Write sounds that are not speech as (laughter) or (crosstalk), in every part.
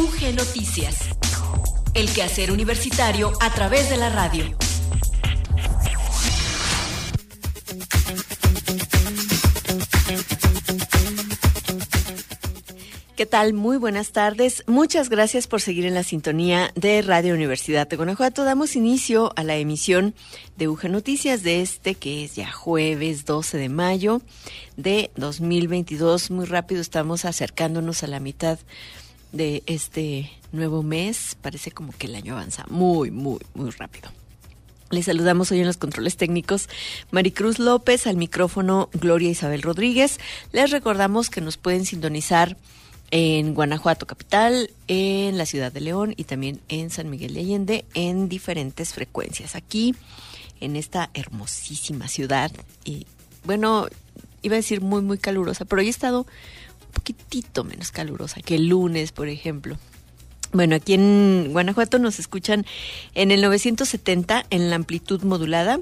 UG Noticias. El quehacer universitario a través de la radio. ¿Qué tal? Muy buenas tardes. Muchas gracias por seguir en la sintonía de Radio Universidad de Guanajuato. Damos inicio a la emisión de UG Noticias de este que es ya jueves 12 de mayo de 2022. Muy rápido estamos acercándonos a la mitad de este nuevo mes. Parece como que el año avanza muy, muy, muy rápido. Les saludamos hoy en los controles técnicos Maricruz López, al micrófono Gloria Isabel Rodríguez. Les recordamos que nos pueden sintonizar en Guanajuato capital, en la ciudad de León y también en San Miguel de Allende en diferentes frecuencias. Aquí, en esta hermosísima ciudad, y bueno, iba a decir muy, muy calurosa, pero hoy he estado poquitito menos calurosa que el lunes, por ejemplo. Bueno, aquí en Guanajuato nos escuchan en el 970 en la amplitud modulada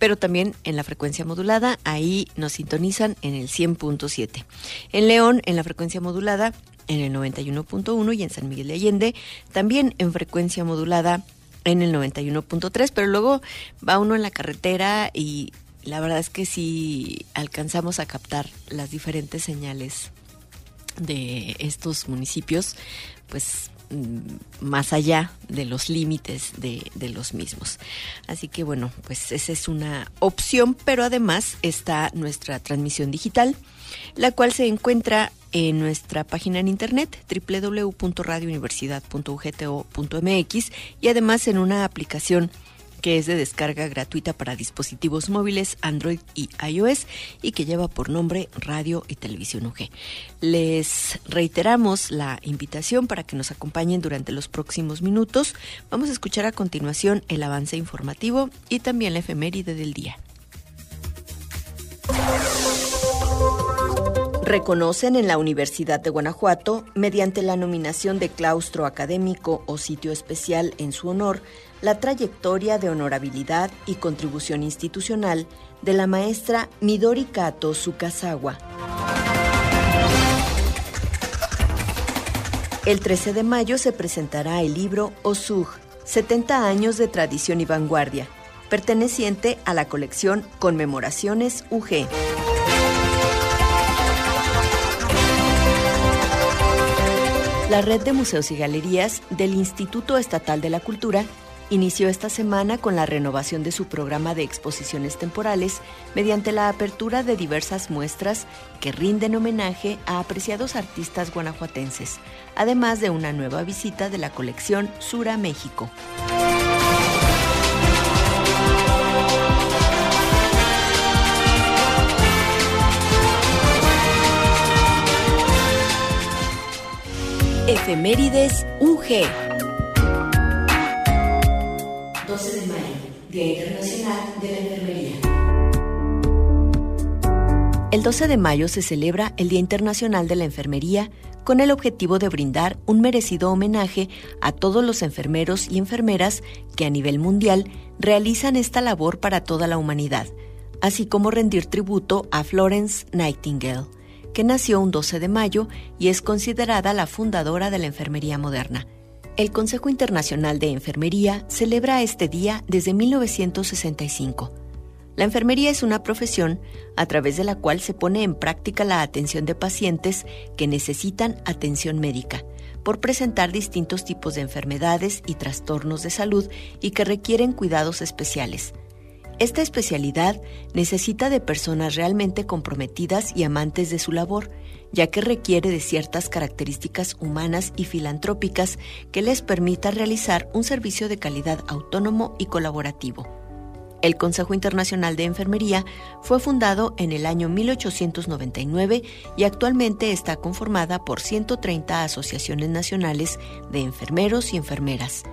pero también en la frecuencia modulada, ahí nos sintonizan en el 100.7. En León, en la frecuencia modulada, en el 91.1 y en San Miguel de Allende, también en frecuencia modulada en el 91.3, pero luego va uno en la carretera y la verdad es que si alcanzamos a captar las diferentes señales de estos municipios, pues Mm, más allá de los límites de, de, los mismos. Así que bueno, pues esa es una opción, pero además está nuestra transmisión digital, la cual se encuentra en nuestra página en internet www.radiouniversidad.ugto.mx y además en una aplicación que es de descarga gratuita para dispositivos móviles Android y iOS y que lleva por nombre Radio y Televisión UG. Les reiteramos la invitación para que nos acompañen durante los próximos minutos. Vamos a escuchar a continuación el avance informativo y también la efeméride del día. Reconocen en la Universidad de Guanajuato, mediante la nominación de claustro académico o sitio especial en su honor, la trayectoria de honorabilidad y contribución institucional de la maestra Midori Kato Tsukasawa. El 13 de mayo se presentará el libro Osug, 70 años de tradición y vanguardia, perteneciente a la colección Conmemoraciones UG. La red de museos y galerías del Instituto Estatal de la Cultura inició esta semana con la renovación de su programa de exposiciones temporales mediante la apertura de diversas muestras que rinden homenaje a apreciados artistas guanajuatenses, además de una nueva visita de la colección Sura México. Efemérides UG. 12 de mayo, Día Internacional de la Enfermería. El 12 de mayo se celebra el Día Internacional de la Enfermería con el objetivo de brindar un merecido homenaje a todos los enfermeros y enfermeras que a nivel mundial realizan esta labor para toda la humanidad, así como rendir tributo a Florence Nightingale, que nació un 12 de mayo y es considerada la fundadora de la enfermería moderna. El Consejo Internacional de Enfermería celebra este día desde 1965. La enfermería es una profesión a través de la cual se pone en práctica la atención de pacientes que necesitan atención médica por presentar distintos tipos de enfermedades y trastornos de salud y que requieren cuidados especiales. Esta especialidad necesita de personas realmente comprometidas y amantes de su labor, ya que requiere de ciertas características humanas y filantrópicas que les permita realizar un servicio de calidad autónomo y colaborativo. El Consejo Internacional de Enfermería fue fundado en el año 1899 y actualmente está conformada por 130 asociaciones nacionales de enfermeros y enfermeras.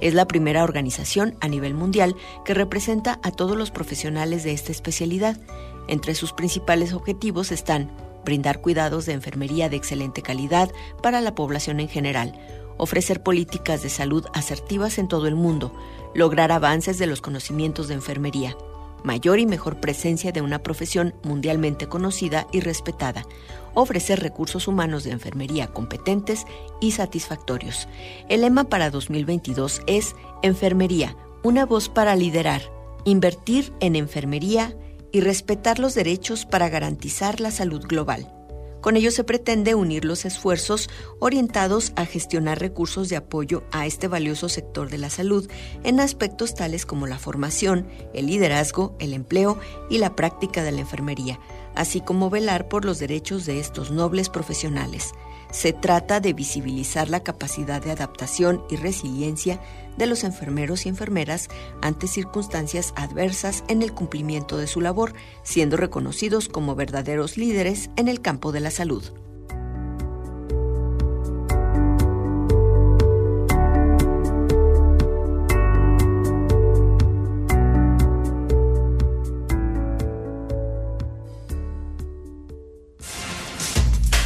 Es la primera organización a nivel mundial que representa a todos los profesionales de esta especialidad. Entre sus principales objetivos están brindar cuidados de enfermería de excelente calidad para la población en general, ofrecer políticas de salud asertivas en todo el mundo, lograr avances de los conocimientos de enfermería, mayor y mejor presencia de una profesión mundialmente conocida y respetada, ofrecer recursos humanos de enfermería competentes y satisfactorios. El lema para 2022 es Enfermería, una voz para liderar, invertir en enfermería y respetar los derechos para garantizar la salud global. Con ello se pretende unir los esfuerzos orientados a gestionar recursos de apoyo a este valioso sector de la salud en aspectos tales como la formación, el liderazgo, el empleo y la práctica de la enfermería, así como velar por los derechos de estos nobles profesionales. Se trata de visibilizar la capacidad de adaptación y resiliencia de los enfermeros y enfermeras ante circunstancias adversas en el cumplimiento de su labor, siendo reconocidos como verdaderos líderes en el campo de la salud.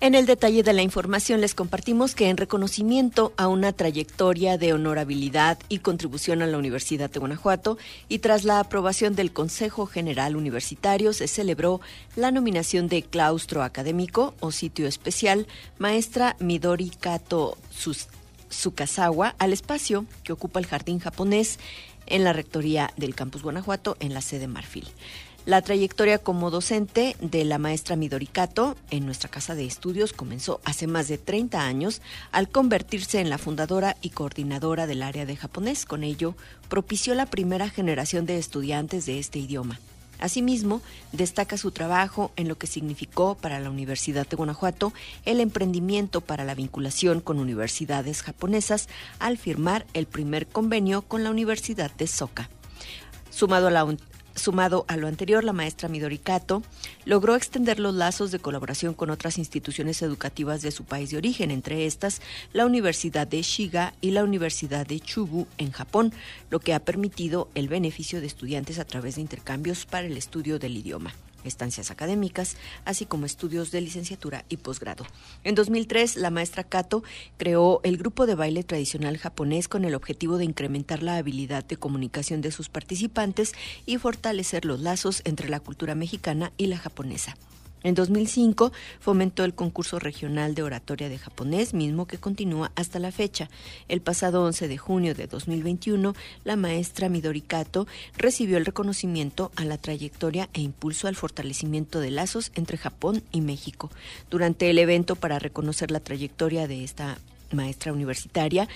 En el detalle de la información les compartimos que en reconocimiento a una trayectoria de honorabilidad y contribución a la Universidad de Guanajuato y tras la aprobación del Consejo General Universitario se celebró la nominación de claustro académico o sitio especial maestra Midori Kato Sukasawa al espacio que ocupa el jardín japonés en la rectoría del campus Guanajuato en la sede Marfil. La trayectoria como docente de la maestra Midoricato en nuestra casa de estudios comenzó hace más de 30 años al convertirse en la fundadora y coordinadora del área de japonés. Con ello, propició la primera generación de estudiantes de este idioma. Asimismo, destaca su trabajo en lo que significó para la Universidad de Guanajuato el emprendimiento para la vinculación con universidades japonesas al firmar el primer convenio con la Universidad de Soka. Sumado a la Sumado a lo anterior, la maestra Midori Kato logró extender los lazos de colaboración con otras instituciones educativas de su país de origen, entre estas la Universidad de Shiga y la Universidad de Chubu en Japón, lo que ha permitido el beneficio de estudiantes a través de intercambios para el estudio del idioma estancias académicas, así como estudios de licenciatura y posgrado. En 2003, la maestra Kato creó el grupo de baile tradicional japonés con el objetivo de incrementar la habilidad de comunicación de sus participantes y fortalecer los lazos entre la cultura mexicana y la japonesa. En 2005 fomentó el concurso regional de oratoria de japonés, mismo que continúa hasta la fecha. El pasado 11 de junio de 2021, la maestra Midori Kato recibió el reconocimiento a la trayectoria e impulso al fortalecimiento de lazos entre Japón y México. Durante el evento para reconocer la trayectoria de esta maestra universitaria,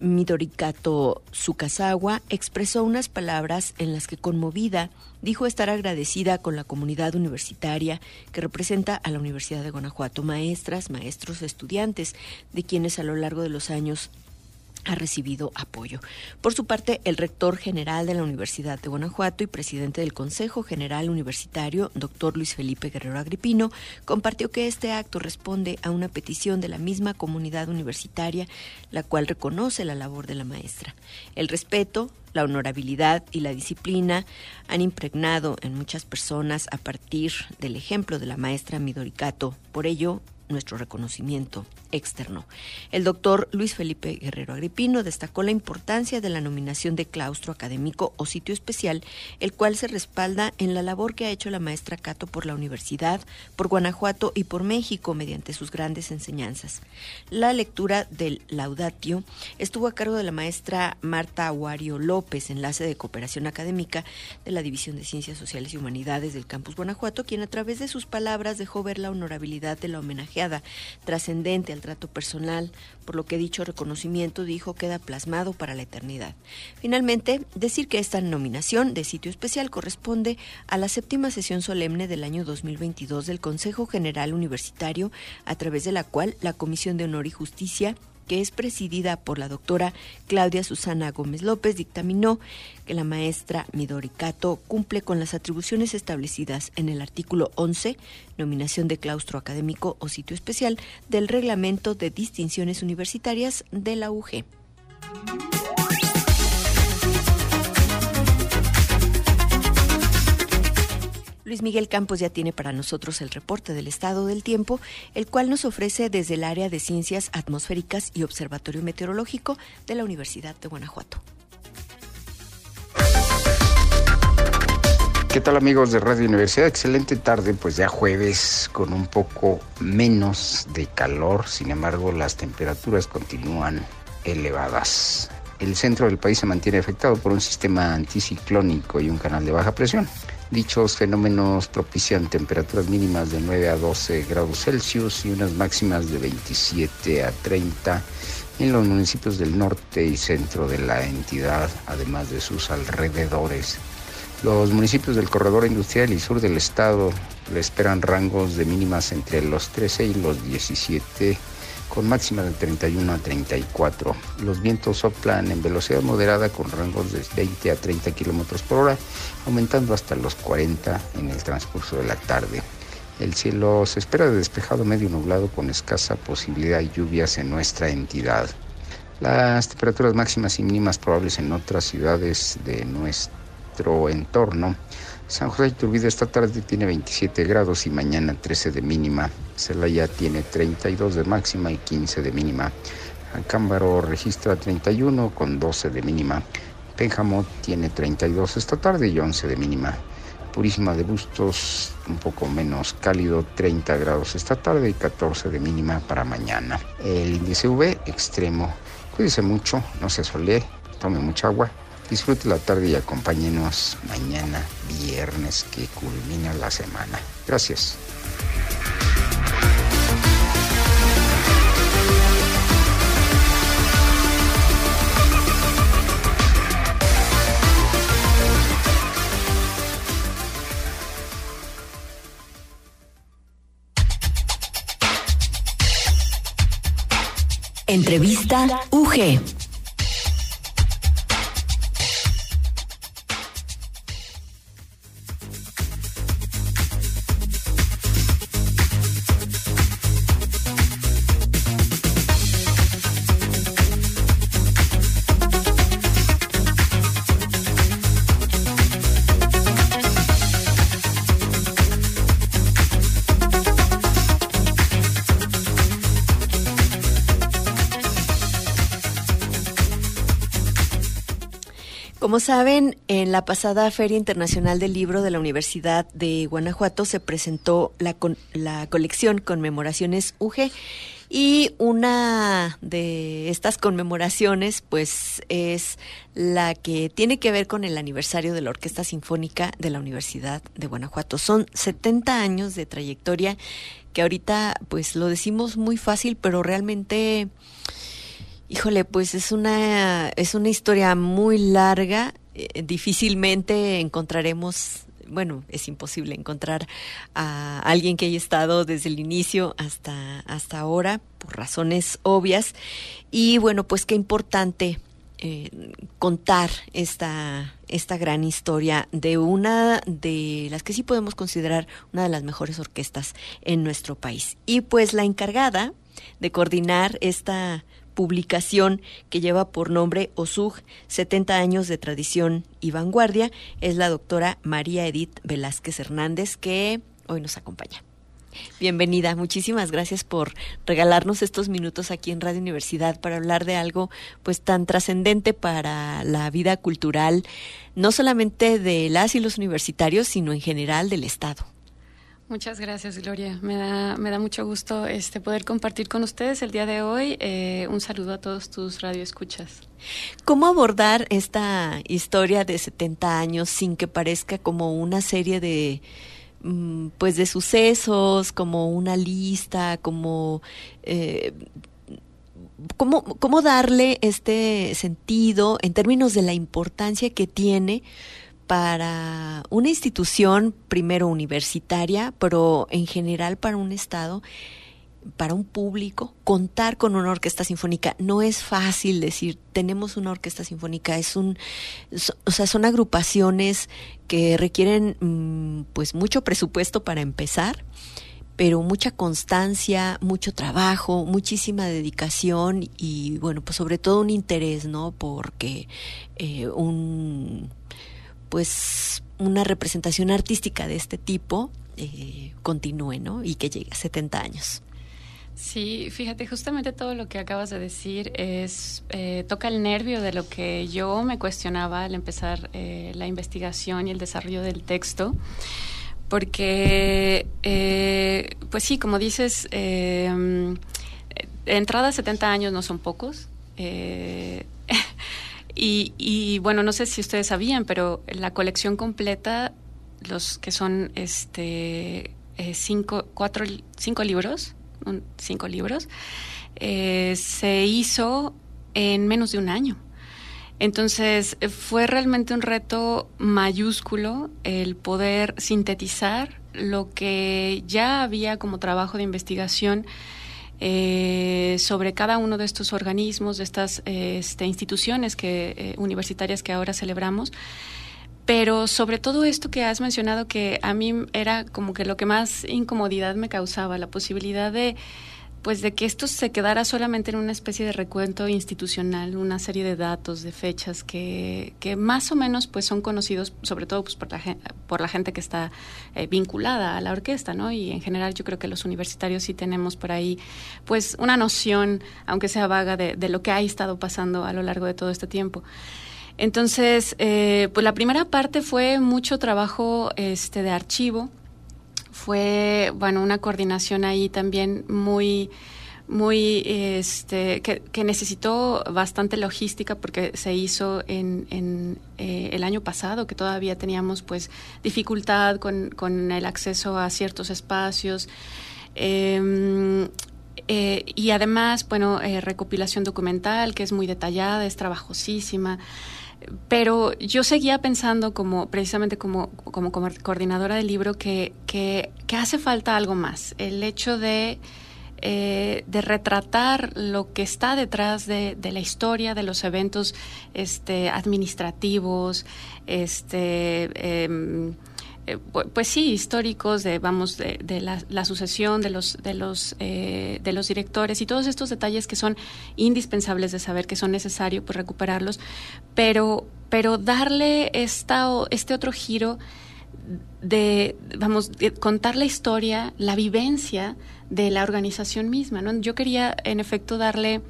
Midorikato Sukasawa expresó unas palabras en las que conmovida dijo estar agradecida con la comunidad universitaria que representa a la Universidad de Guanajuato, maestras, maestros, estudiantes, de quienes a lo largo de los años ha recibido apoyo. Por su parte, el rector general de la Universidad de Guanajuato y presidente del Consejo General Universitario, doctor Luis Felipe Guerrero Agripino, compartió que este acto responde a una petición de la misma comunidad universitaria, la cual reconoce la labor de la maestra. El respeto, la honorabilidad y la disciplina han impregnado en muchas personas a partir del ejemplo de la maestra Midoricato. Por ello, nuestro reconocimiento externo. El doctor Luis Felipe Guerrero Agripino destacó la importancia de la nominación de claustro académico o sitio especial, el cual se respalda en la labor que ha hecho la maestra Cato por la universidad, por Guanajuato y por México mediante sus grandes enseñanzas. La lectura del laudatio estuvo a cargo de la maestra Marta Aguario López, enlace de cooperación académica de la División de Ciencias Sociales y Humanidades del Campus Guanajuato, quien a través de sus palabras dejó ver la honorabilidad de la trascendente al trato personal, por lo que dicho reconocimiento dijo queda plasmado para la eternidad. Finalmente, decir que esta nominación de sitio especial corresponde a la séptima sesión solemne del año 2022 del Consejo General Universitario, a través de la cual la Comisión de Honor y Justicia que es presidida por la doctora Claudia Susana Gómez López, dictaminó que la maestra Midori Kato cumple con las atribuciones establecidas en el artículo 11, nominación de claustro académico o sitio especial del Reglamento de Distinciones Universitarias de la UG. Luis Miguel Campos ya tiene para nosotros el reporte del estado del tiempo, el cual nos ofrece desde el área de ciencias atmosféricas y observatorio meteorológico de la Universidad de Guanajuato. ¿Qué tal amigos de Radio Universidad? Excelente tarde, pues ya jueves con un poco menos de calor, sin embargo las temperaturas continúan elevadas. El centro del país se mantiene afectado por un sistema anticiclónico y un canal de baja presión. Dichos fenómenos propician temperaturas mínimas de 9 a 12 grados Celsius y unas máximas de 27 a 30 en los municipios del norte y centro de la entidad, además de sus alrededores. Los municipios del corredor industrial y sur del estado le esperan rangos de mínimas entre los 13 y los 17 con máxima de 31 a 34. Los vientos soplan en velocidad moderada con rangos de 20 a 30 kilómetros por hora, aumentando hasta los 40 en el transcurso de la tarde. El cielo se espera de despejado medio nublado con escasa posibilidad de lluvias en nuestra entidad. Las temperaturas máximas y mínimas probables en otras ciudades de nuestro entorno San José de Iturbide esta tarde tiene 27 grados y mañana 13 de mínima. Celaya tiene 32 de máxima y 15 de mínima. Acámbaro registra 31 con 12 de mínima. Pénjamo tiene 32 esta tarde y 11 de mínima. Purísima de Bustos un poco menos cálido, 30 grados esta tarde y 14 de mínima para mañana. El índice V extremo. Cuídese mucho, no se solee, tome mucha agua Disfrute la tarde y acompáñenos mañana, viernes, que culmina la semana. Gracias. Entrevista UG. Como saben, en la pasada Feria Internacional del Libro de la Universidad de Guanajuato se presentó la, la colección Conmemoraciones UG y una de estas conmemoraciones pues es la que tiene que ver con el aniversario de la Orquesta Sinfónica de la Universidad de Guanajuato. Son 70 años de trayectoria que ahorita pues lo decimos muy fácil, pero realmente Híjole, pues es una, es una historia muy larga. Eh, difícilmente encontraremos, bueno, es imposible encontrar a alguien que haya estado desde el inicio hasta, hasta ahora, por razones obvias. Y bueno, pues qué importante eh, contar esta, esta gran historia de una de las que sí podemos considerar una de las mejores orquestas en nuestro país. Y pues la encargada de coordinar esta publicación que lleva por nombre OSUG 70 años de tradición y vanguardia es la doctora María Edith Velázquez Hernández que hoy nos acompaña. Bienvenida, muchísimas gracias por regalarnos estos minutos aquí en Radio Universidad para hablar de algo pues tan trascendente para la vida cultural, no solamente de las y los universitarios, sino en general del Estado. Muchas gracias, Gloria. Me da, me da mucho gusto este, poder compartir con ustedes el día de hoy. Eh, un saludo a todos tus radioescuchas. ¿Cómo abordar esta historia de 70 años sin que parezca como una serie de mm, pues de sucesos, como una lista, como eh, ¿cómo, ¿cómo darle este sentido en términos de la importancia que tiene para una institución, primero universitaria, pero en general para un Estado, para un público, contar con una orquesta sinfónica. No es fácil decir, tenemos una orquesta sinfónica, es un, o sea, son agrupaciones que requieren mm, pues mucho presupuesto para empezar pero mucha constancia, mucho trabajo, muchísima dedicación y bueno, pues sobre todo un interés, ¿no? Porque eh, un pues una representación artística de este tipo eh, continúe, ¿no? Y que llegue a 70 años. Sí, fíjate, justamente todo lo que acabas de decir es eh, toca el nervio de lo que yo me cuestionaba al empezar eh, la investigación y el desarrollo del texto, porque, pues sí, como dices, entrada a 70 años no son pocos. Y, y bueno, no sé si ustedes sabían, pero la colección completa, los que son este cinco, cuatro, cinco libros, cinco libros, eh, se hizo en menos de un año. Entonces fue realmente un reto mayúsculo el poder sintetizar lo que ya había como trabajo de investigación eh, sobre cada uno de estos organismos, de estas este, instituciones que, eh, universitarias que ahora celebramos. Pero sobre todo esto que has mencionado, que a mí era como que lo que más incomodidad me causaba, la posibilidad de pues de que esto se quedara solamente en una especie de recuento institucional, una serie de datos, de fechas que, que más o menos pues son conocidos sobre todo pues, por, la, por la gente que está eh, vinculada a la orquesta, ¿no? Y en general yo creo que los universitarios sí tenemos por ahí pues una noción, aunque sea vaga, de, de lo que ha estado pasando a lo largo de todo este tiempo. Entonces, eh, pues la primera parte fue mucho trabajo este, de archivo, fue, bueno, una coordinación ahí también muy muy este que, necesitó bastante logística porque se hizo en, en eh, el año pasado que todavía teníamos pues dificultad con, con el acceso a ciertos espacios. Em, eh, y además bueno recopilación documental que es muy detallada es trabajosísima pero yo seguía pensando como precisamente como, como, coordinadora del libro que, que, hace falta algo más. El hecho de, eh, de retratar lo que está detrás de, de, la historia, de los eventos este, administrativos, este, eh, eh, pues sí, históricos de, vamos, de, la, sucesión de los, de, los, eh, de los directores y todos estos detalles que son indispensables de saber, que son necesarios pues, recuperarlos, pero, pero darle esta, este otro giro de, vamos, contar la historia, la vivencia de la organización misma, ¿no? Yo quería, en efecto, darle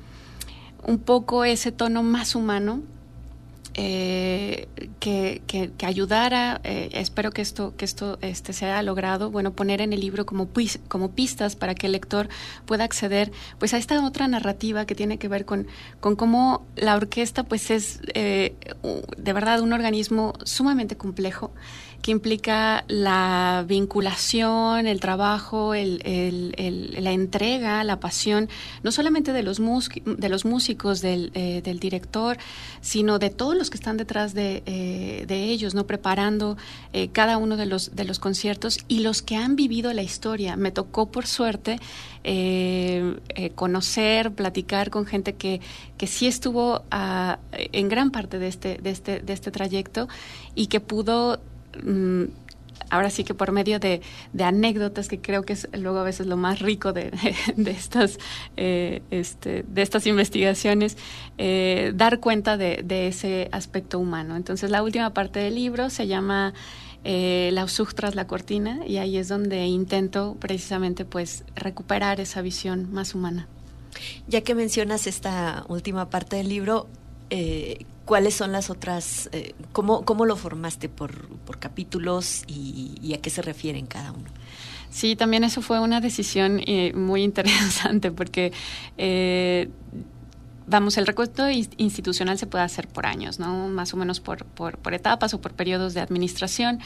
un poco ese tono más humano eh, que, que, ayudara, eh, espero que esto, que esto este, se logrado, bueno, poner en el libro como, como pistas para que el lector pueda acceder pues a esta otra narrativa que tiene que ver con, con cómo la orquesta pues es eh, de verdad un organismo sumamente complejo que implica la vinculación, el trabajo, el, la entrega, la pasión, no solamente de los, de los músicos, del, eh, del, director, sino de todos los que están detrás de, eh, de ellos, no preparando eh, cada uno de los, de los conciertos y los que han vivido la historia. Me tocó, por suerte, conocer, platicar con gente que, que sí estuvo ah, en gran parte de este, de, este, de este trayecto y que pudo Mm, ahora sí que por medio de, anécdotas, que creo que es luego a veces lo más rico de, (laughs) estas, eh, este, de estas investigaciones, eh, dar cuenta de, ese aspecto humano. Entonces, la última parte del libro se llama eh, La usug tras la cortina y ahí es donde intento precisamente pues recuperar esa visión más humana. Ya que mencionas esta última parte del libro, ¿cuáles son las otras, eh, cómo, cómo lo formaste por, por capítulos y, a qué se refieren cada uno? Sí, también eso fue una decisión eh, muy (laughs) interesante porque vamos, el recuento institucional se puede hacer por años, ¿no? Más o menos por, por, etapas o por periodos de administración.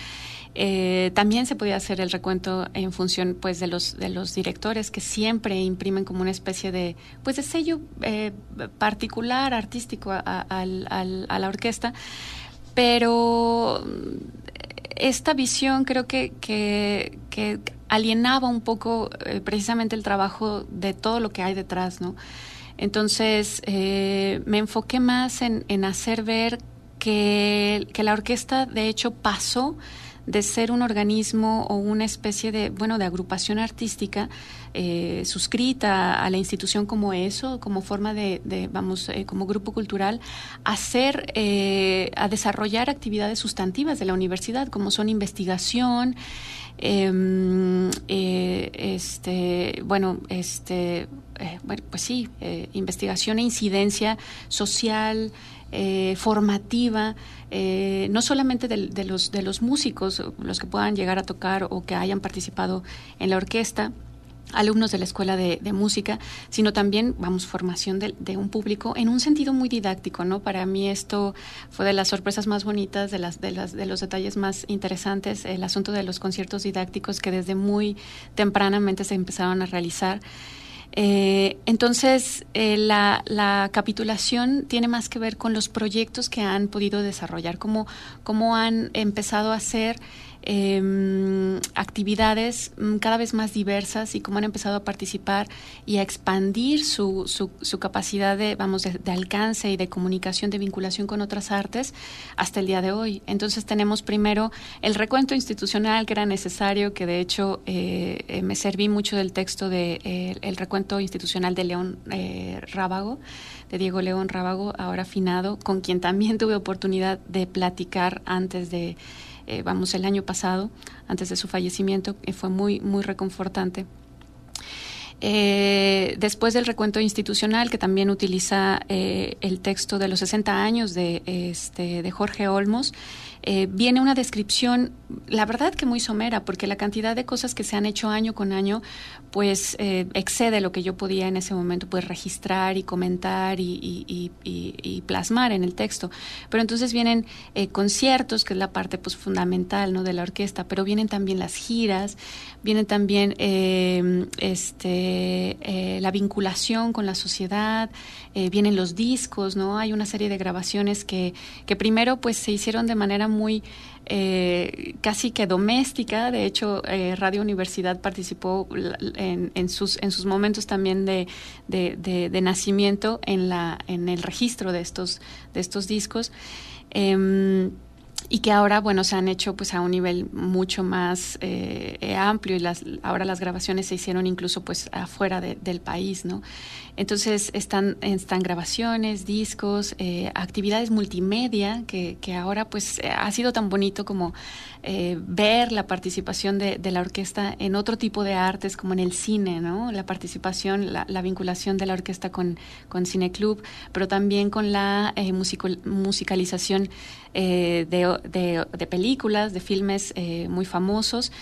Eh, también se podía hacer el recuento en función, pues, de los de los directores que siempre imprimen como una especie de, pues, de sello eh, particular artístico a, la orquesta, pero esta visión creo que, que, alienaba un poco eh, precisamente el trabajo de todo lo que hay detrás, ¿no? Entonces, eh, me enfoqué más en, hacer ver que, la orquesta, de hecho, pasó de ser un organismo o una especie de, bueno, de agrupación artística eh, suscrita a la institución como eso, como forma de, vamos, eh, como grupo cultural, hacer, eh, a desarrollar actividades sustantivas de la universidad, como son investigación, em, este, bueno, este, bueno, pues sí, investigación e incidencia social, eh, formativa, eh, no solamente de, los, de los músicos, los que puedan llegar a tocar o que hayan participado en la orquesta, alumnos de la escuela de, música, sino también, vamos, formación de, un público en un sentido muy didáctico, ¿no? Para mí esto fue de las sorpresas más bonitas, de, las, de, las, de los detalles más interesantes, el asunto de los conciertos didácticos que desde muy tempranamente se empezaron a realizar. Eh, entonces, eh, la, la, capitulación tiene más que ver con los proyectos que han podido desarrollar, cómo, cómo han empezado a hacer eh, actividades mm, cada vez más diversas y cómo han empezado a participar y a expandir su, su, capacidad de, vamos, de, alcance y de comunicación, de vinculación con otras artes hasta el día de hoy. Entonces tenemos primero el recuento institucional que era necesario, que de hecho eh, eh, me serví mucho del texto de eh, el recuento institucional de León Rábago, de Diego León Rábago, ahora afinado, con quien también tuve oportunidad de platicar antes de eh, vamos, el año pasado, antes de su fallecimiento, que fue muy, muy reconfortante. Eh, después del recuento institucional, que también utiliza eh, el texto de los 60 años de, este, de Jorge Olmos, eh, viene una descripción, la verdad que muy somera, porque la cantidad de cosas que se han hecho año con año, pues eh, excede lo que yo podía en ese momento pues registrar y comentar y, plasmar en el texto. Pero entonces vienen eh, conciertos, que es la parte pues fundamental ¿no? de la orquesta, pero vienen también las giras, vienen también este, la vinculación con la sociedad, vienen los discos, ¿no? Hay una serie de grabaciones que, que primero pues se hicieron de manera muy eh, casi que doméstica. De hecho, eh, Radio Universidad participó en, sus, en sus momentos también de, de, nacimiento en, la, en el registro de estos, de estos discos. Em, y que ahora, bueno, se han hecho pues a un nivel mucho más eh, amplio y las, ahora las grabaciones se hicieron incluso pues afuera del país, ¿no? Entonces están, están grabaciones, discos, eh, actividades multimedia, que, que, ahora pues ha sido tan bonito como eh, ver la participación de, de, la orquesta en otro tipo de artes, como en el cine, ¿no? La participación, la, la vinculación de la orquesta con, con Cineclub, pero también con la eh, musicalización de, de, de, películas, de filmes muy famosos.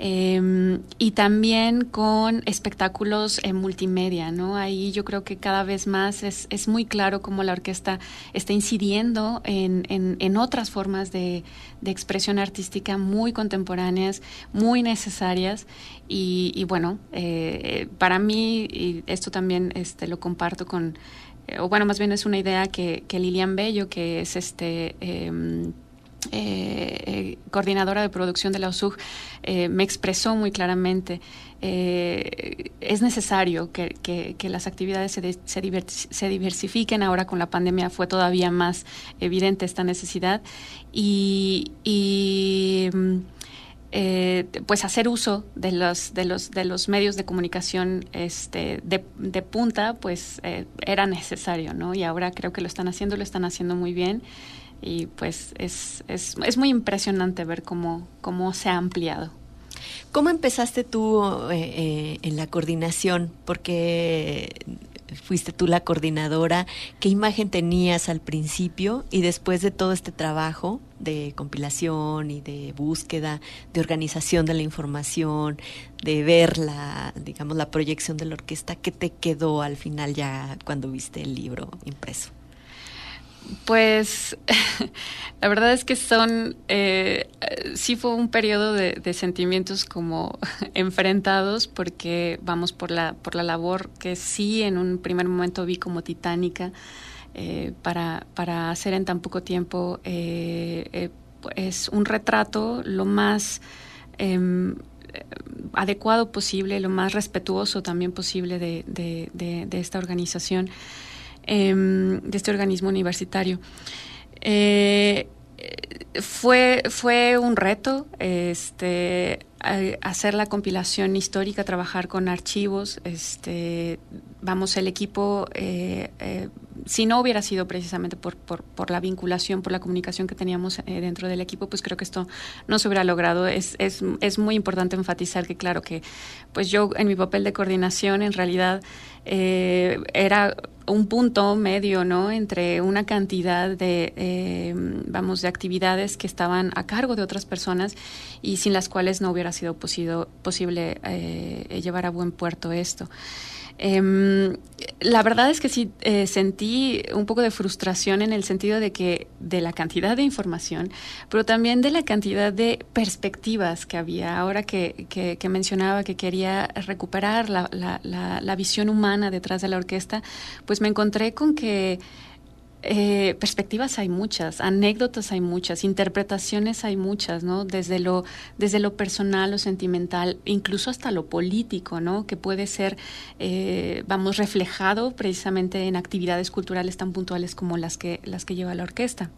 Em, y también con espectáculos en multimedia, ¿no? Ahí yo creo que cada vez más es, es muy claro cómo la orquesta está incidiendo en, en, otras formas de, de, expresión artística muy contemporáneas, muy necesarias y, bueno, eh, para mí, y esto también este, lo comparto con, eh, o bueno, más bien es una idea que, que Lilian Bello, que es este... Em, eh, coordinadora de producción de la OSUG, eh, me expresó muy claramente, eh, es necesario que, las actividades se, diversifiquen, ahora con la pandemia fue todavía más evidente esta necesidad, y, mm, pues hacer uso de los, de los, de los medios de comunicación este, de, de punta, pues era necesario, ¿no? Y ahora creo que lo están haciendo, lo están haciendo muy bien y pues es, es, es muy impresionante ver cómo, cómo se ha ampliado. ¿Cómo empezaste tú eh, eh, en la coordinación? Porque fuiste tú la coordinadora. ¿Qué imagen tenías al principio y después de todo este trabajo de compilación y de búsqueda, de organización de la información, de ver la, digamos, la proyección de la orquesta, qué te quedó al final ya cuando viste el libro impreso? Pues (laughs) la verdad es que son, eh, sí fue un periodo de, sentimientos como (laughs) enfrentados porque vamos por la, por la labor que sí en un primer momento vi como titánica eh, para, para hacer en tan poco tiempo eh, pues un retrato lo más em, adecuado posible, lo más respetuoso también posible de, de esta organización. Em, de este organismo universitario. Eh, fue, fue un reto este, hacer la compilación histórica, trabajar con archivos. Este, vamos, el equipo, eh, eh, si no hubiera sido precisamente por, por, la vinculación, por la comunicación que teníamos eh, dentro del equipo, pues creo que esto no se hubiera logrado. Es, es, es muy importante enfatizar que, claro, que pues yo en mi papel de coordinación, en realidad, eh, era un punto medio, ¿no? Entre una cantidad de, eh, vamos, de actividades que estaban a cargo de otras personas y sin las cuales no hubiera sido posible eh, llevar a buen puerto esto. Eh, la verdad es que sí eh, sentí un poco de frustración en el sentido de que de la cantidad de información, pero también de la cantidad de perspectivas que había. Ahora que, que, mencionaba que quería recuperar la, la, la visión humana detrás de la orquesta, pues me encontré con que eh, perspectivas hay muchas, anécdotas hay muchas, interpretaciones hay muchas, ¿no? Desde lo, desde lo personal, lo sentimental, incluso hasta lo político, ¿no? Que puede ser, eh, vamos, reflejado precisamente en actividades culturales tan puntuales como las que, las que lleva la orquesta.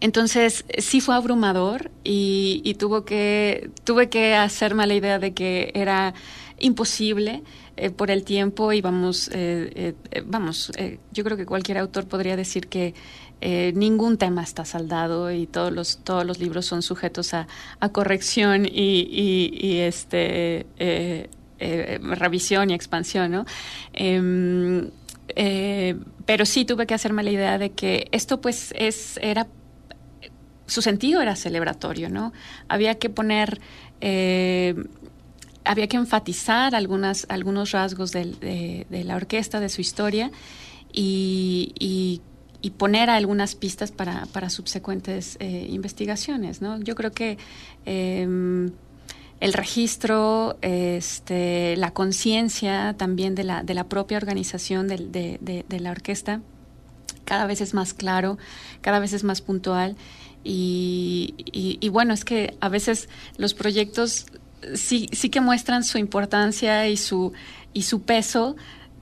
Entonces, sí fue abrumador y, y tuvo que, tuve que hacerme la idea de que era imposible eh, por el tiempo y vamos, eh, eh, vamos, yo creo que cualquier autor podría decir que ningún tema está saldado y todos los todos los libros son sujetos a, corrección y, este revisión y expansión, ¿no? Em, pero sí tuve que hacerme la idea de que esto pues es era su sentido era celebratorio, ¿no? Había que poner había que enfatizar algunas, algunos rasgos de, la orquesta, de su historia, y, poner algunas pistas para, subsecuentes eh, investigaciones. ¿no? Yo creo que em, el registro, este, la conciencia también de la, de la propia organización de, la orquesta, cada vez es más claro, cada vez es más puntual. Y, bueno, es que a veces los proyectos sí, sí que muestran su importancia y su, y su peso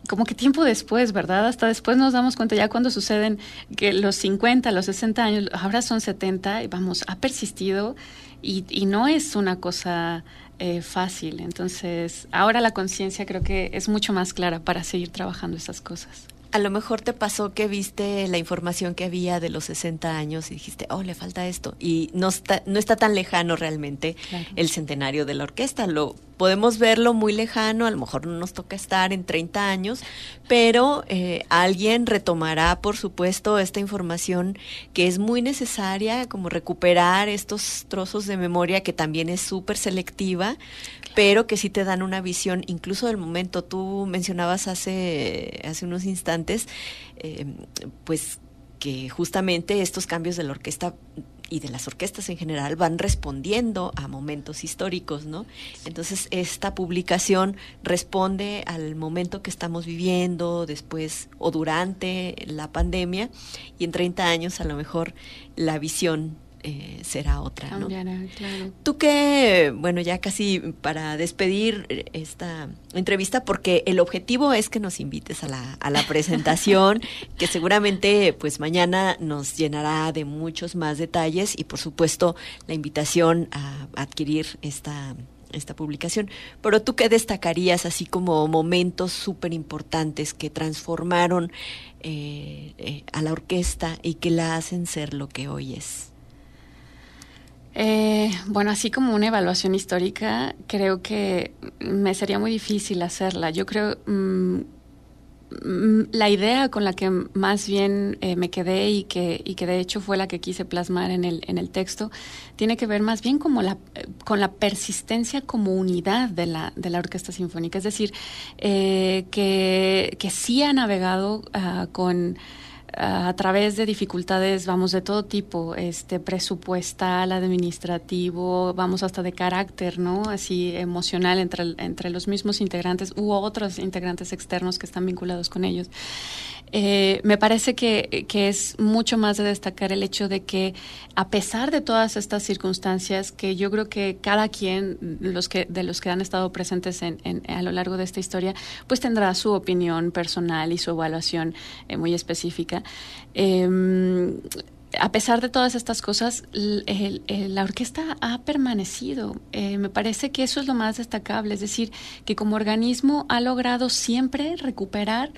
como que tiempo después, ¿verdad? Hasta después nos damos cuenta ya cuando suceden que los 50, los 60 años, ahora son 70 y vamos, ha persistido y, no es una cosa eh, fácil. Entonces, ahora la conciencia creo que es mucho más clara para seguir trabajando esas cosas. A lo mejor te pasó que viste la información que había de los 60 años y dijiste, oh, le falta esto. Y no está, no está tan lejano realmente el centenario de la orquesta. Lo podemos verlo muy lejano, a lo mejor no nos toca estar en 30 años, pero eh, alguien retomará, por supuesto, esta información que es muy necesaria, como recuperar estos trozos de memoria que también es súper selectiva, pero que sí te dan una visión, incluso del momento. Tú mencionabas hace, hace unos instantes, eh, pues que justamente estos cambios de la orquesta y de las orquestas en general van respondiendo a momentos históricos, ¿no? Entonces, esta publicación responde al momento que estamos viviendo después o durante la pandemia y en 30 años a lo mejor la visión eh, será otra. ¿no? claro. Tú que, bueno, ya casi para despedir esta entrevista, porque el objetivo es que nos invites a la, a la presentación, (laughs) que seguramente pues mañana nos llenará de muchos más detalles y por supuesto la invitación a adquirir esta esta publicación. Pero tú qué destacarías así como momentos súper importantes que transformaron eh, eh, a la orquesta y que la hacen ser lo que hoy es. Eh, bueno, así como una evaluación histórica, creo que me sería muy difícil hacerla. Yo creo mm, mm, la idea con la que más bien eh, me quedé y que, y que de hecho fue la que quise plasmar en el, en el texto tiene que ver más bien como la, con la persistencia como unidad de la, de la orquesta sinfónica. Es decir, eh, que, que sí ha navegado uh, con a través de dificultades, vamos, de todo tipo, este, presupuestal, administrativo, vamos hasta de carácter, ¿no? Así emocional entre, entre los mismos integrantes u otros integrantes externos que están vinculados con ellos. Eh, me parece que, que, es mucho más de destacar el hecho de que a pesar de todas estas circunstancias, que yo creo que cada quien los que, de los que han estado presentes en, a lo largo de esta historia, pues tendrá su opinión personal y su evaluación eh, muy específica. Em, a pesar de todas estas cosas, la orquesta ha permanecido. Eh, me parece que eso es lo más destacable, es decir, que como organismo ha logrado siempre recuperar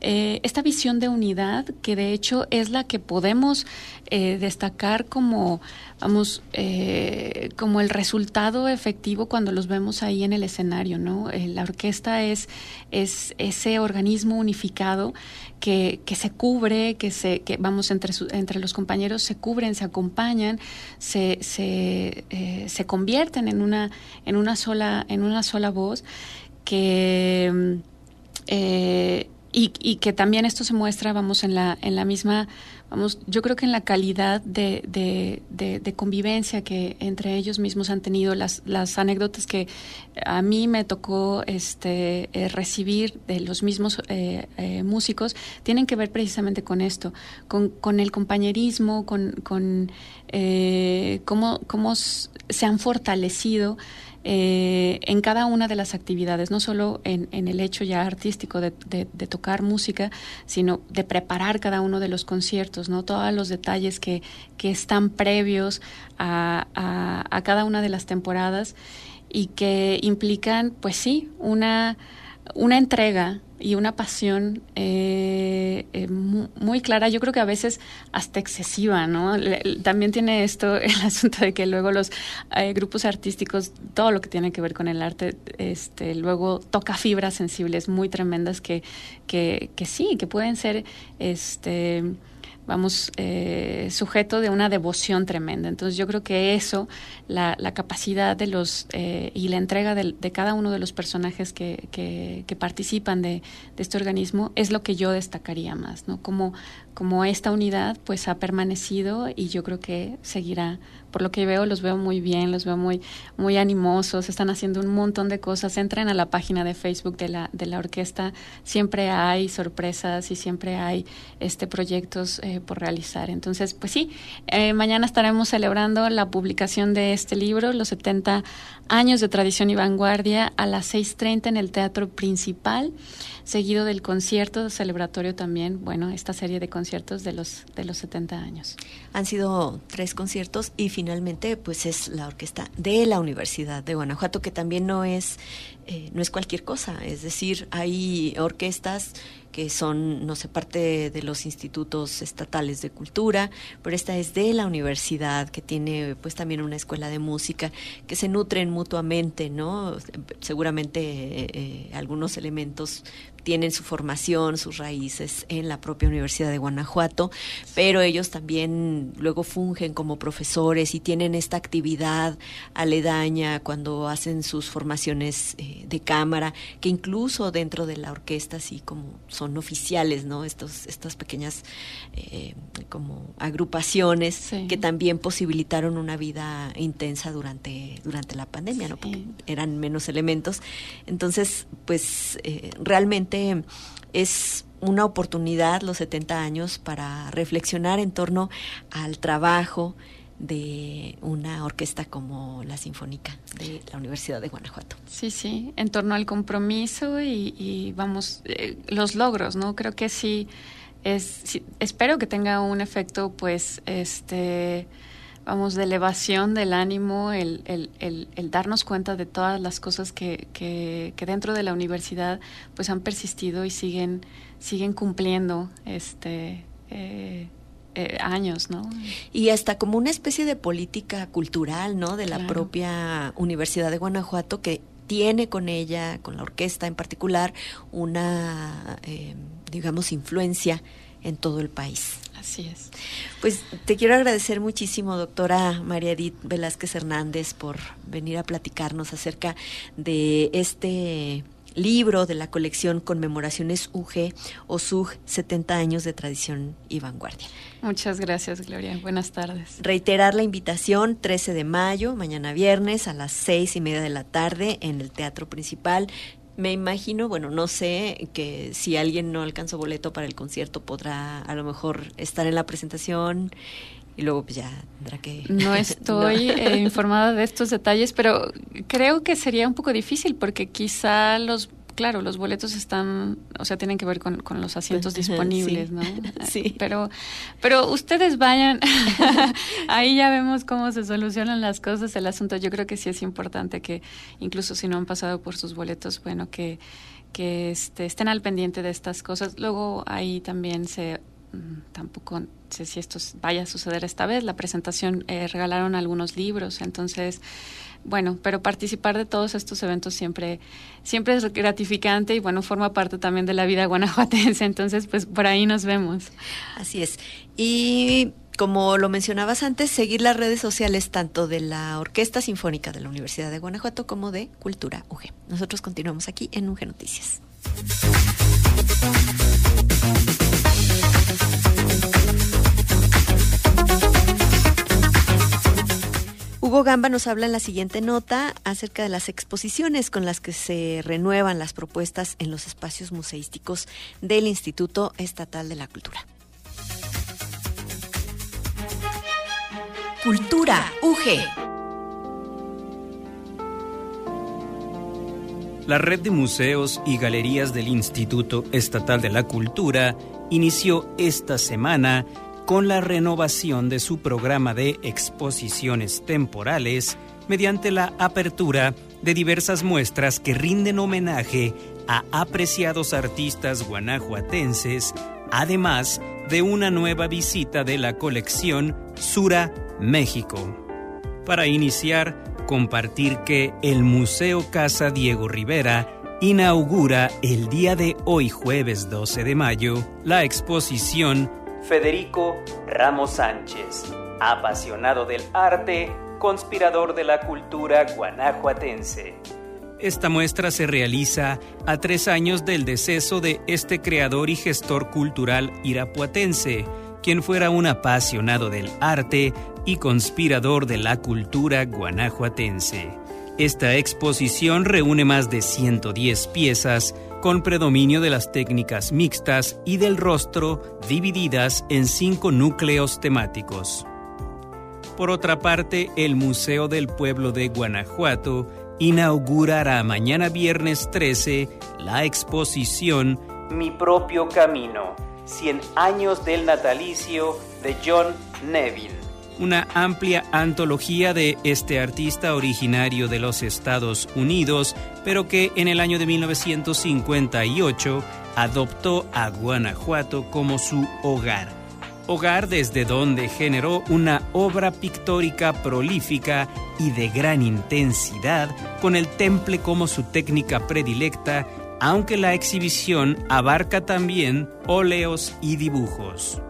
eh, esta visión de unidad, que de hecho es la que podemos eh, destacar como, vamos, como el resultado efectivo cuando los vemos ahí en el escenario, ¿no? la orquesta es, es ese organismo unificado que, se cubre, que se, vamos entre, entre los compañeros se cubren, se acompañan, se, se, eh, se convierten en una, en una sola, en una sola voz que eh, y, y, que también esto se muestra, vamos, en la, en la misma vamos, yo creo que en la calidad de, de, convivencia que entre ellos mismos han tenido, las, las anécdotas que a mí me tocó este, eh, recibir de los mismos eh, eh, músicos, tienen que ver precisamente con esto, con, con el compañerismo, con, con cómo, cómo se han fortalecido eh, en cada una de las actividades, no solo en, el hecho ya artístico de, tocar música, sino de preparar cada uno de los conciertos, ¿no? Todos los detalles que, que están previos a, a cada una de las temporadas y que implican, pues sí, una, una entrega y una pasión eh, eh, muy clara, yo creo que a veces hasta excesiva, ¿no? también tiene esto (laughs) el asunto de que luego los eh, grupos artísticos, todo lo que tiene que ver con el arte, este, luego toca fibras sensibles muy tremendas que, que, que sí, que pueden ser este vamos, eh, sujeto de una devoción tremenda. Entonces yo creo que eso, la, la capacidad de los eh, y la entrega de, cada uno de los personajes que, que, que participan de, de, este organismo es lo que yo destacaría más, ¿no? Como, como esta unidad pues ha permanecido y yo creo que seguirá por lo que veo, los veo muy bien, los veo muy, muy animosos, están haciendo un montón de cosas. Entren a la página de Facebook de la, de la orquesta, siempre hay sorpresas y siempre hay este proyectos eh, por realizar. Entonces, pues sí, eh, mañana estaremos celebrando la publicación de este libro, Los 70 años de tradición y vanguardia, a las 6.30 en el Teatro Principal seguido del concierto celebratorio también, bueno, esta serie de conciertos de los de los 70 años. Han sido tres conciertos y finalmente pues es la orquesta de la Universidad de Guanajuato que también no es eh, no es cualquier cosa, es decir, hay orquestas que son, no sé, parte de los institutos estatales de cultura, pero esta es de la universidad, que tiene pues también una escuela de música, que se nutren mutuamente, ¿no? Seguramente eh, eh, algunos elementos tienen su formación, sus raíces en la propia Universidad de Guanajuato, pero ellos también luego fungen como profesores y tienen esta actividad aledaña cuando hacen sus formaciones eh, de cámara, que incluso dentro de la orquesta, así como son oficiales, ¿no? Estos, estas pequeñas eh, como agrupaciones que también posibilitaron una vida intensa durante, durante la pandemia, ¿no? Porque eran menos elementos. Entonces, pues eh, realmente es una oportunidad los 70 años para reflexionar en torno al trabajo de una orquesta como la Sinfónica de la Universidad de Guanajuato. Sí, sí, en torno al compromiso y, vamos, eh, los logros, ¿no? Creo que sí, es, espero que tenga un efecto, pues, este vamos, de elevación del ánimo, el, el, el, darnos cuenta de todas las cosas que, que, dentro de la universidad pues han persistido y siguen, siguen cumpliendo este eh, eh, años, ¿no? Y hasta como una especie de política cultural, ¿no? De la propia Universidad de Guanajuato que tiene con ella, con la orquesta en particular, una, eh, digamos, influencia en todo el país. Así es. Pues te quiero agradecer muchísimo, doctora María Edith Velázquez Hernández, por venir a platicarnos acerca de este libro de la colección Conmemoraciones UG o SUG 70 años de tradición y vanguardia. Muchas gracias, Gloria. Buenas tardes. Reiterar la invitación, 13 de mayo, mañana viernes, a las seis y media de la tarde, en el Teatro Principal me imagino, bueno, no sé, que si alguien no alcanzó boleto para el concierto podrá a lo mejor estar en la presentación y luego pues ya tendrá que... No (laughs) estoy eh, (laughs) informada de estos detalles, pero creo que sería un poco difícil porque quizá los claro, los boletos están, o sea, tienen que ver con, los asientos disponibles, ¿no? (laughs) Sí. Pero, pero ustedes vayan, ahí ya vemos cómo se solucionan las cosas, el asunto. Yo creo que sí es importante que, incluso si no han pasado por sus boletos, bueno, que, que este, estén al pendiente de estas cosas. Luego ahí también se tampoco sé si esto vaya a suceder esta vez. La presentación eh, regalaron algunos libros, entonces bueno, pero participar de todos estos eventos siempre, siempre es gratificante y bueno, forma parte también de la vida guanajuatense, (laughs) entonces pues por ahí nos vemos. Así es. Y como lo mencionabas antes, seguir las redes sociales tanto de la Orquesta Sinfónica de la Universidad de Guanajuato como de Cultura UG. Nosotros continuamos aquí en UG Noticias. Hugo Gamba nos habla en la siguiente nota acerca de las exposiciones con las que se renuevan las propuestas en los espacios museísticos del Instituto Estatal de la Cultura. Cultura UG. La red de museos y galerías del Instituto Estatal de la Cultura inició esta semana con la renovación de su programa de exposiciones temporales mediante la apertura de diversas muestras que rinden homenaje a apreciados artistas guanajuatenses, además de una nueva visita de la colección Sura México. Para iniciar, compartir que el Museo Casa Diego Rivera inaugura el día de hoy jueves 12 de mayo la exposición Federico Ramos Sánchez, apasionado del arte, conspirador de la cultura guanajuatense. Esta muestra se realiza a tres años del deceso de este creador y gestor cultural irapuatense, quien fuera un apasionado del arte y conspirador de la cultura guanajuatense. Esta exposición reúne más de 110 piezas con predominio de las técnicas mixtas y del rostro divididas en cinco núcleos temáticos. Por otra parte, el Museo del Pueblo de Guanajuato inaugurará mañana viernes 13 la exposición Mi propio camino, 100 años del natalicio de John Neville una amplia antología de este artista originario de los Estados Unidos, pero que en el año de 1958 adoptó a Guanajuato como su hogar. Hogar desde donde generó una obra pictórica prolífica y de gran intensidad, con el temple como su técnica predilecta, aunque la exhibición abarca también óleos y dibujos.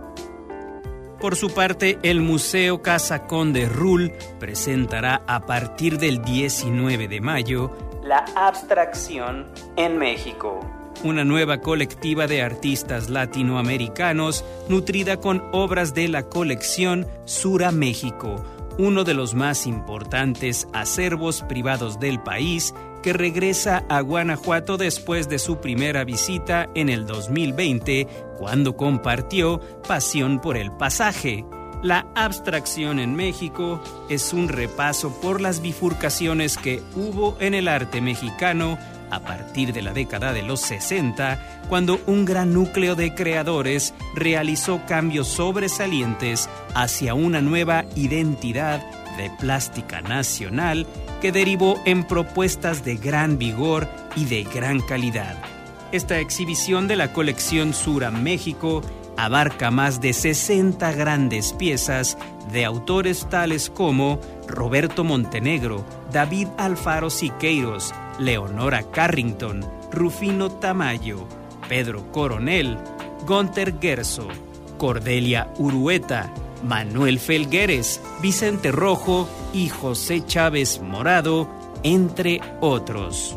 Por su parte, el Museo Casa Conde Rull presentará a partir del 19 de mayo La Abstracción en México, una nueva colectiva de artistas latinoamericanos nutrida con obras de la colección Sura México, uno de los más importantes acervos privados del país que regresa a Guanajuato después de su primera visita en el 2020, cuando compartió pasión por el pasaje. La abstracción en México es un repaso por las bifurcaciones que hubo en el arte mexicano a partir de la década de los 60, cuando un gran núcleo de creadores realizó cambios sobresalientes hacia una nueva identidad de plástica nacional que derivó en propuestas de gran vigor y de gran calidad. Esta exhibición de la colección Sura México abarca más de 60 grandes piezas de autores tales como Roberto Montenegro, David Alfaro Siqueiros, Leonora Carrington, Rufino Tamayo, Pedro Coronel, Gunter Gerso, Cordelia Urueta, Manuel Felgueres, Vicente Rojo y José Chávez Morado, entre otros.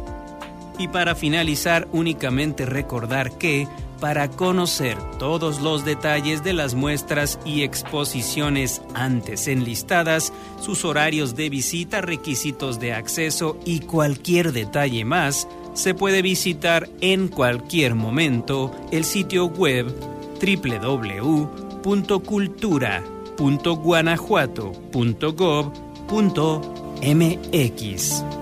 Y para finalizar, únicamente recordar que, para conocer todos los detalles de las muestras y exposiciones antes enlistadas, sus horarios de visita, requisitos de acceso y cualquier detalle más, se puede visitar en cualquier momento el sitio web www.cultura.guanajuato.gov.mx.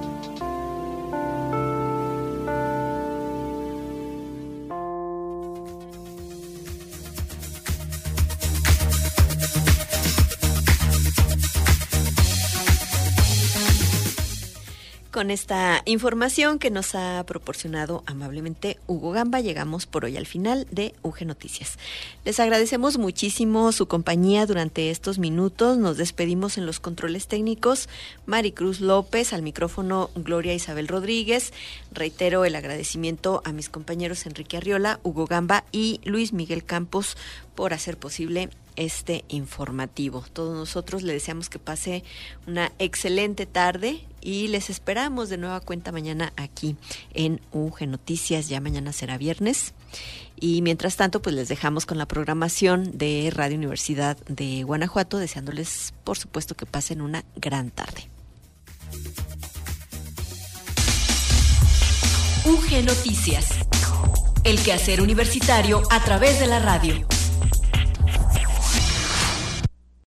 Esta información que nos ha proporcionado amablemente Hugo Gamba, llegamos por hoy al final de UG Noticias. Les agradecemos muchísimo su compañía durante estos minutos. Nos despedimos en los controles técnicos. Maricruz López, al micrófono Gloria Isabel Rodríguez. Reitero el agradecimiento a mis compañeros Enrique Arriola, Hugo Gamba y Luis Miguel Campos por hacer posible este informativo. Todos nosotros le deseamos que pase una excelente tarde y les esperamos de nueva cuenta mañana aquí en UG Noticias. Ya mañana será viernes. Y mientras tanto, pues les dejamos con la programación de Radio Universidad de Guanajuato, deseándoles, por supuesto, que pasen una gran tarde. UG Noticias. El quehacer universitario a través de la radio.